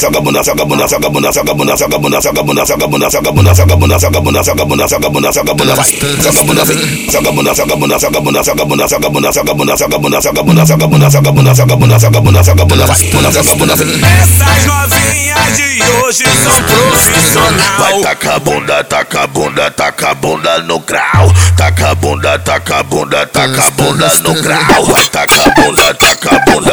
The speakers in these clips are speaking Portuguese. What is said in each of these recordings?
Joga bunda, joga bunda, joga bunda, joga bunda, joga bunda, joga bunda, joga bunda, joga bunda, joga bunda, joga bunda, joga bunda, joga bunda, joga bunda, vai. Joga bunda, vem. Joga bunda, joga bunda, joga bunda, joga bunda, joga bunda, joga bunda, joga bunda, joga bunda, joga bunda, joga bunda, joga bunda, joga bunda, joga bunda, vai. Bunda, joga bunda, vem. Essas novinhas de hoje são profissional. Vai taca a bunda, taca a bunda, taca a bunda no grau. Taca a bunda, taca a bunda, taca a bunda no grau. Vai taca a bunda, taca a bunda,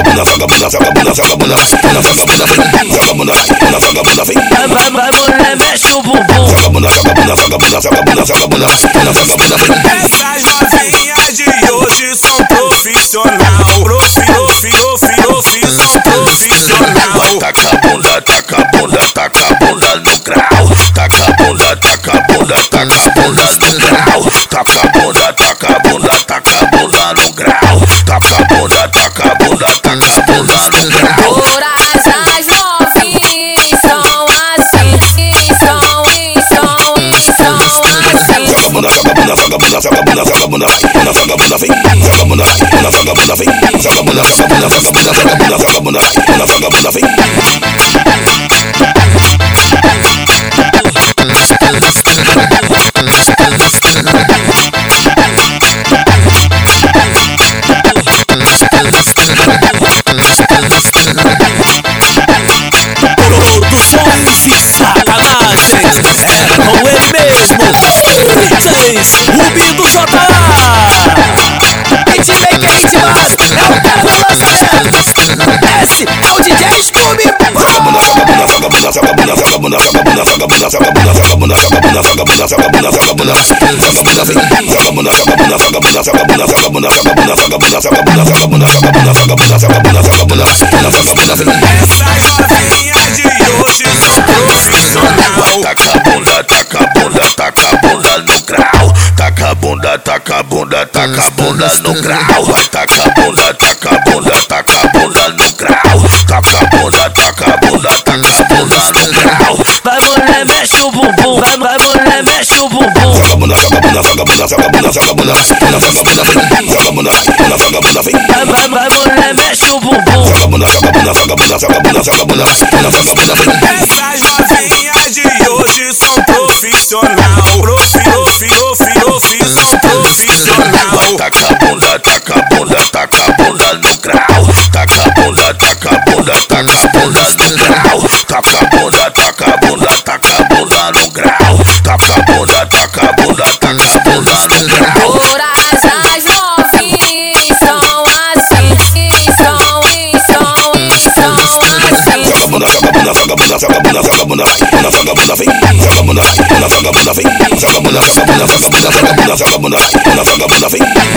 Joga bunda, joga bunda, joga bunda, joga bunda, joga bunda, bunda, joga bunda, vem. Vai, vai, mulher, mexe o bumbum. Joga bunda, joga bunda, joga bunda, joga bunda, joga bunda, bunda, joga bunda, vem. Essas novinhas de hoje são profissional. Profi, profi, profi, profi, são profissional. Taca a bunda, taca a bunda, taca a bunda no grau. Taca a bunda, taca a bunda, taca a bunda no grau. Taca bunda, vagabond avec vagabond avec on a vagabond avec vagabond avec vagabond avec vagabond avec vagabond avec vagabond avec vagabond avec vagabond avec vagabond avec vagabond avec vagabond avec vagabond avec vagabond avec vagabond joga bunda, de hoje são profissional. Taca bunda, taca bunda, taca bunda no grau. Taca bunda, taca bunda, taca bunda no grau. Taca bunda, taca bunda, taca bunda no grau. Taca bunda, Vamos, remexe o bumbum. Bunda, joga bunda, joga bunda, bunda, joga bunda, vem. Joga bunda, bunda, joga bunda, vem. Joga bunda, joga bunda, joga bunda, joga bunda, joga bunda, joga bunda, vem.